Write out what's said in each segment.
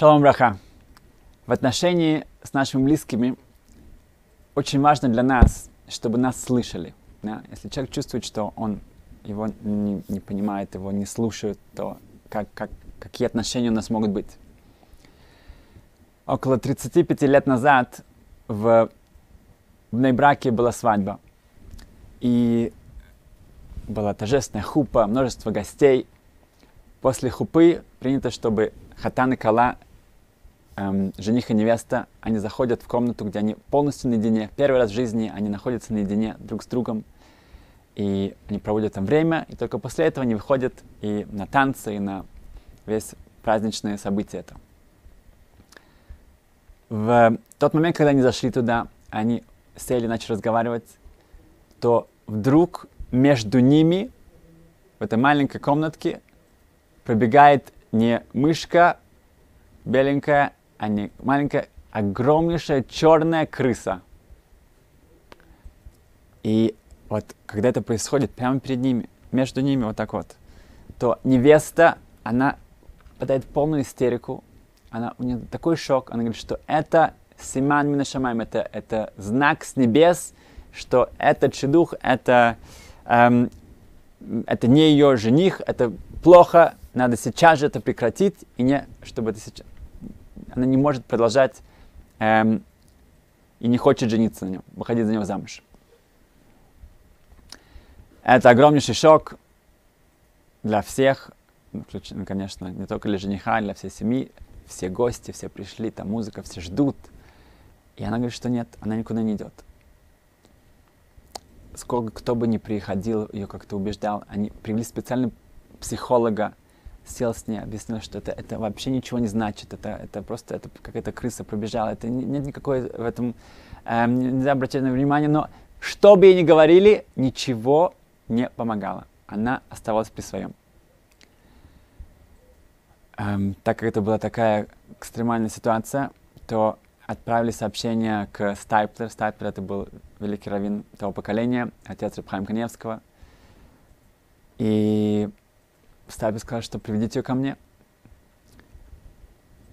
Шалом Браха. В отношении с нашими близкими очень важно для нас, чтобы нас слышали. Да? Если человек чувствует, что он его не, не понимает, его не слушают, то как, как, какие отношения у нас могут быть? Около 35 лет назад в, в Нейбраке была свадьба. И была торжественная хупа, множество гостей. После хупы принято, чтобы хатан и кала, эм, жених и невеста, они заходят в комнату, где они полностью наедине. Первый раз в жизни они находятся наедине друг с другом. И они проводят там время, и только после этого они выходят и на танцы, и на весь праздничные события. Это. В тот момент, когда они зашли туда, они сели, начали разговаривать, то вдруг между ними, в этой маленькой комнатке, пробегает не мышка беленькая, а не маленькая, огромнейшая черная крыса. И вот когда это происходит прямо перед ними, между ними вот так вот, то невеста, она падает в полную истерику, она, у нее такой шок, она говорит, что это Симан Минашамайм, это, это знак с небес, что этот шедух, это, эм, это не ее жених, это плохо, надо сейчас же это прекратить, и не, чтобы это сейчас... Она не может продолжать эм, и не хочет жениться на нем, выходить за него замуж. Это огромнейший шок для всех, ну, конечно, не только для жениха, для всей семьи. Все гости, все пришли, там музыка, все ждут. И она говорит, что нет, она никуда не идет. Сколько кто бы ни приходил, ее как-то убеждал, они привели специального психолога, сел с ней, объяснил, что это, это вообще ничего не значит, это, это просто это какая-то крыса пробежала, это нет никакой в этом, эм, нельзя обращать на внимание, но что бы ей ни говорили, ничего не помогало. Она оставалась при своем. Эм, так как это была такая экстремальная ситуация, то отправили сообщение к Стайплер. Стайплер это был великий раввин того поколения, отец Рабхайм Каневского. И Стайплер сказал, что приведите ее ко мне.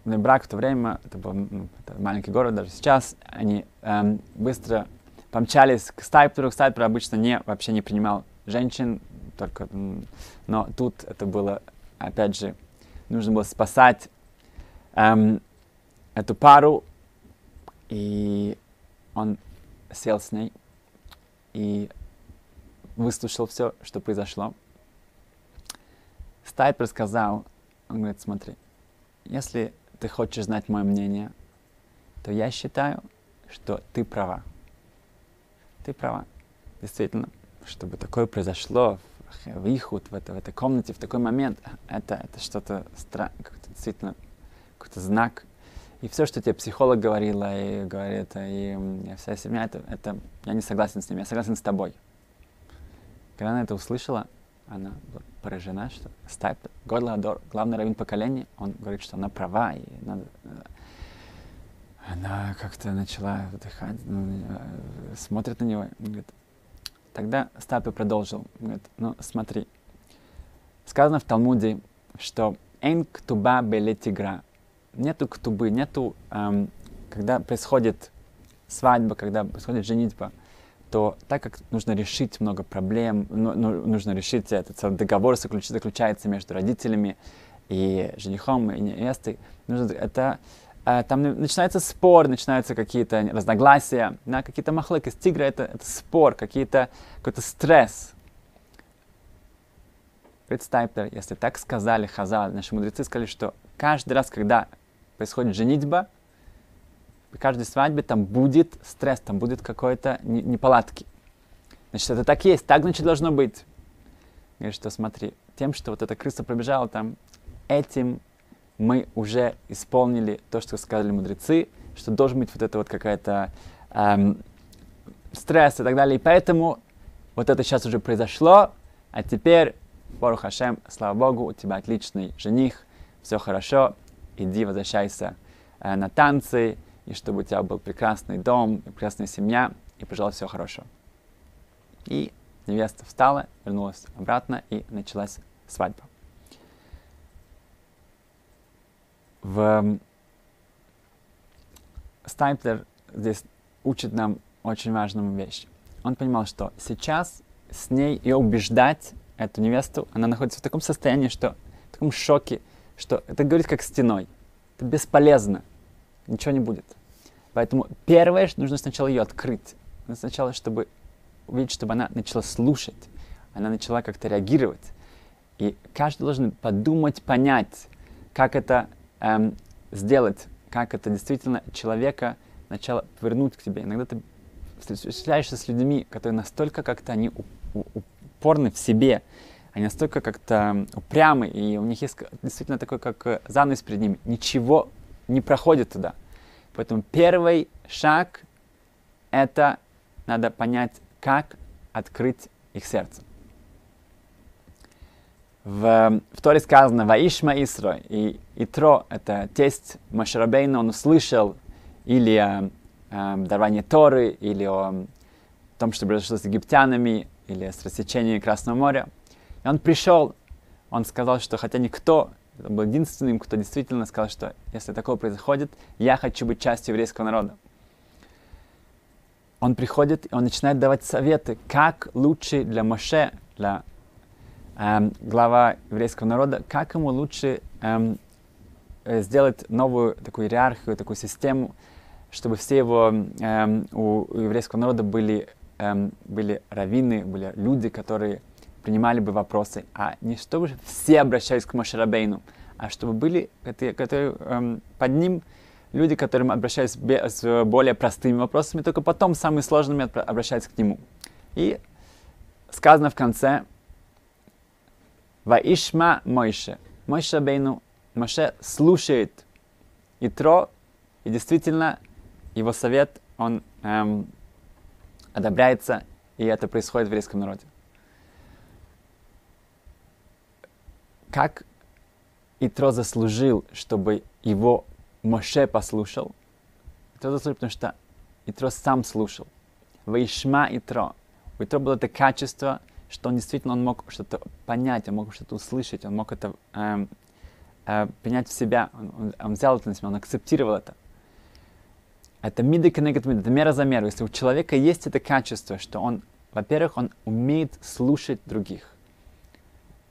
На брак в то время, это был ну, это маленький город, даже сейчас, они эм, быстро помчались к Стайплеру. Стайплер обычно не, вообще не принимал женщин, только, но тут это было, опять же, нужно было спасать эм, эту пару, и он сел с ней и выслушал все, что произошло. Стайпер сказал, он говорит, смотри, если ты хочешь знать мое мнение, то я считаю, что ты права. Ты права. Действительно, чтобы такое произошло в их в, это, в этой комнате, в такой момент, это, это что-то странное, действительно какой-то знак. И все, что тебе психолог говорила, и говорит, и, и вся семья, это, это я не согласен с ним, я согласен с тобой. Когда она это услышала, она поражена, что Стайп, Горладор, главный раввин поколения, он говорит, что она права, и надо, э, она как-то начала вдыхать, ну, э, смотрит на него, говорит, Тогда Стапи продолжил. Говорит, ну смотри, сказано в Талмуде, что «эн ктуба беле тигра». Нету ктубы, нету, эм, когда происходит свадьба, когда происходит женитьба, то так как нужно решить много проблем, ну, ну, нужно решить этот договор заключ, заключается между родителями и женихом и невестой, нужно, это а, там начинается спор, начинаются какие-то разногласия, да, какие-то махлыки. Тигры это, это спор, какие-то, какой-то стресс. Представьте, если так сказали Хазал, наши мудрецы сказали, что каждый раз, когда происходит женитьба, каждой свадьбе там будет стресс, там будет какой-то неполадки. Значит, это так есть, так, значит, должно быть. Говорит, что смотри, тем, что вот эта крыса пробежала там, этим мы уже исполнили то, что сказали мудрецы, что должен быть вот это вот какая-то эм, стресс и так далее. И поэтому вот это сейчас уже произошло, а теперь, Бору Хашем, слава Богу, у тебя отличный жених, все хорошо, иди возвращайся э, на танцы, и чтобы у тебя был прекрасный дом, прекрасная семья, и, пожалуйста, все хорошо. И невеста встала, вернулась обратно, и началась свадьба. В Стайплер здесь учит нам очень важную вещь. Он понимал, что сейчас с ней ее убеждать, эту невесту, она находится в таком состоянии, что в таком шоке, что это говорит как стеной. Это бесполезно. Ничего не будет. Поэтому первое, что нужно сначала ее открыть. Сначала, чтобы увидеть, чтобы она начала слушать. Она начала как-то реагировать. И каждый должен подумать, понять, как это эм, сделать, как это действительно человека начало повернуть к тебе. Иногда ты встречаешься с людьми, которые настолько как-то они упорны в себе, они настолько как-то упрямы, и у них есть действительно такой, как э, занавес перед ними. Ничего не проходит туда. Поэтому первый шаг — это надо понять, как открыть их сердце. В, в Торе сказано «Ваишма Исро», и Итро — это тесть Машарабейна, он услышал или о, о даровании Торы, или о том, что произошло с египтянами, или с рассечением Красного моря. И он пришел, он сказал, что хотя никто, он был единственным, кто действительно сказал, что если такое происходит, я хочу быть частью еврейского народа. Он приходит, и он начинает давать советы, как лучше для Моше, для эм, глава еврейского народа, как ему лучше эм, э, сделать новую такую иерархию, такую систему, чтобы все его эм, у, у еврейского народа были, эм, были раввины, были люди, которые принимали бы вопросы, а не чтобы все обращались к Мошерабейну, а чтобы были которые, эм, под ним люди, которым обращались с более простыми вопросами, только потом самыми сложными обращаются к нему. И сказано в конце, Ваишма Мойше. Мойше Бейну, Моше слушает Итро, и действительно его совет, он эм, одобряется, и это происходит в еврейском народе. Как Итро заслужил, чтобы его Моше послушал? Итро заслужил, потому что Итро сам слушал. Ваишма Итро. У Итро было это качество, что он действительно он мог что-то понять, он мог что-то услышать, он мог это э, э, принять в себя, он, он, он взял это на себя, он акцептировал это. Это миды коннект миды, это мера за меру. Если у человека есть это качество, что он, во-первых, он умеет слушать других.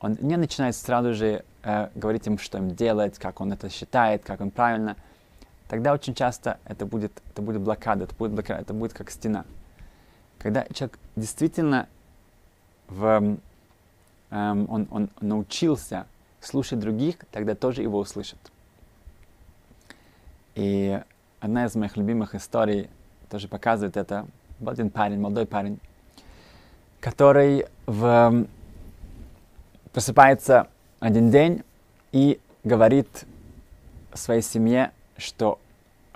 Он не начинает сразу же э, говорить им, что им делать, как он это считает, как он правильно. Тогда очень часто это будет, это будет блокада, это будет блокада, это будет как стена. Когда человек действительно в, эм, он, он научился слушать других, тогда тоже его услышат. И одна из моих любимых историй тоже показывает это. Был один парень, молодой парень, который в, просыпается один день и говорит своей семье, что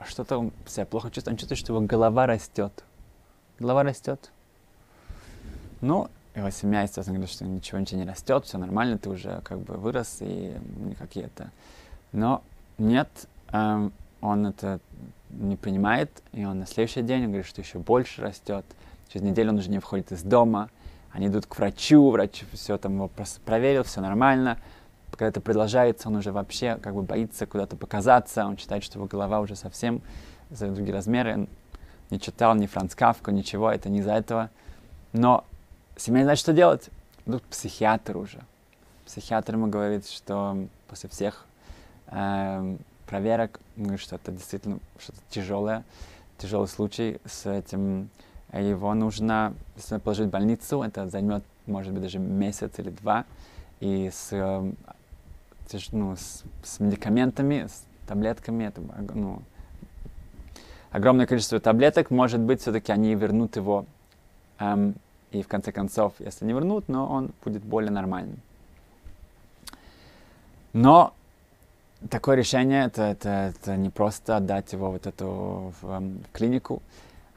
что-то он себя плохо чувствует, он чувствует, что его голова растет. Голова растет. Ну, его семья, естественно, говорит, что ничего, ничего не растет, все нормально, ты уже как бы вырос, и никакие это. Но нет, эм, он это не принимает, и он на следующий день говорит, что еще больше растет. Через неделю он уже не входит из дома, они идут к врачу, врач все там его проверил, все нормально. Когда это продолжается, он уже вообще как бы боится куда-то показаться, он считает, что его голова уже совсем за другие размеры. Он не читал ни Франц Кавку, ничего, это не из-за этого. Но Семья не знает, что делать. Идут к психиатру уже. Психиатр ему говорит, что после всех э, проверок, говорит, что это действительно что-то тяжелое, тяжелый случай с этим. Его нужно положить в больницу, это займет, может быть, даже месяц или два. И с, э, ну, с, с медикаментами, с таблетками, это ну, огромное количество таблеток, может быть, все-таки они вернут его эм, и в конце концов, если не вернут, но он будет более нормальным. Но такое решение, это, это, это не просто отдать его вот эту в, в клинику.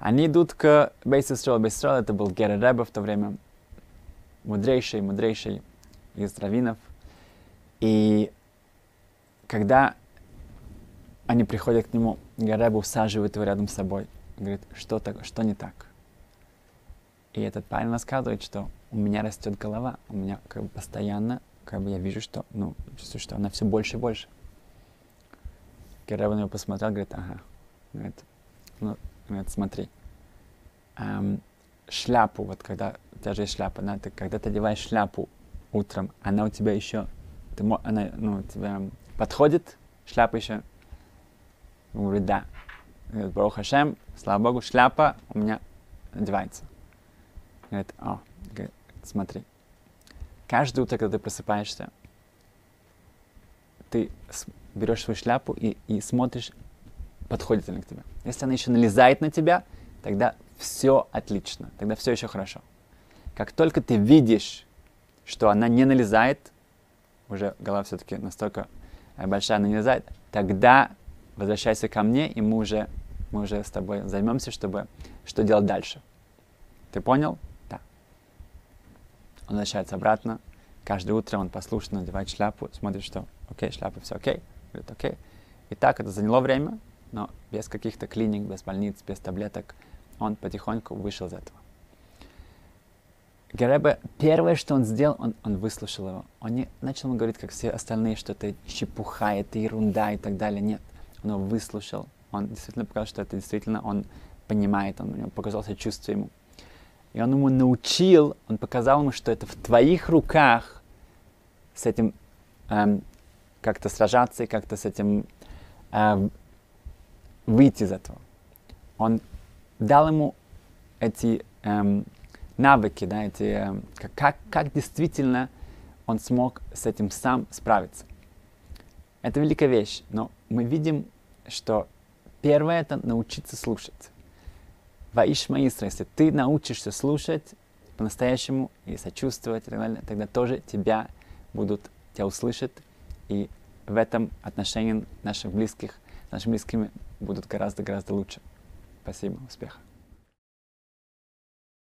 Они идут к Бейсистрол. Бейсистрол это был Гера Ребе в то время, мудрейший, мудрейший из раввинов. И когда они приходят к нему, Геребе усаживает его рядом с собой. Говорит, что, так, что не так? И этот парень рассказывает, что у меня растет голова, у меня как бы постоянно, как бы я вижу, что, ну, чувствую, что она все больше и больше. Керева на него посмотрел, говорит, ага, говорит, ну, говорит, смотри, эм, шляпу, вот когда у тебя же есть шляпа, да, ты, когда ты одеваешь шляпу утром, она у тебя еще, ты, она, ну, у тебя подходит, шляпа еще? Он говорит, да. Говорит, Барух Хашем, слава Богу, шляпа у меня одевается. Говорит, о, говорит, смотри, каждое утро, когда ты просыпаешься, ты берешь свою шляпу и, и смотришь, подходит ли к тебе. Если она еще налезает на тебя, тогда все отлично, тогда все еще хорошо. Как только ты видишь, что она не налезает, уже голова все-таки настолько большая, она не налезает, тогда возвращайся ко мне, и мы уже, мы уже с тобой займемся, чтобы что делать дальше. Ты понял? Да. Он возвращается обратно. Каждое утро он послушно надевает шляпу, смотрит, что окей, шляпа, все окей. Говорит, окей. И так это заняло время, но без каких-то клиник, без больниц, без таблеток он потихоньку вышел из этого. Геребе, первое, что он сделал, он, он выслушал его. Он не начал ему говорить, как все остальные, что это чепуха, это ерунда и так далее. Нет, он его выслушал. Он действительно показал, что это действительно он понимает, он, он показал чувство ему. И он ему научил, он показал ему, что это в твоих руках с этим эм, как-то сражаться и как-то с этим эм, выйти из этого. Он дал ему эти эм, навыки, да, эти, эм, как, как действительно он смог с этим сам справиться. Это великая вещь, но мы видим, что первое это научиться слушать. Ваишма Исра, если ты научишься слушать по-настоящему и сочувствовать и так далее, тогда тоже тебя будут, тебя услышат, и в этом отношении наших близких, нашими близкими будут гораздо-гораздо лучше. Спасибо, успеха.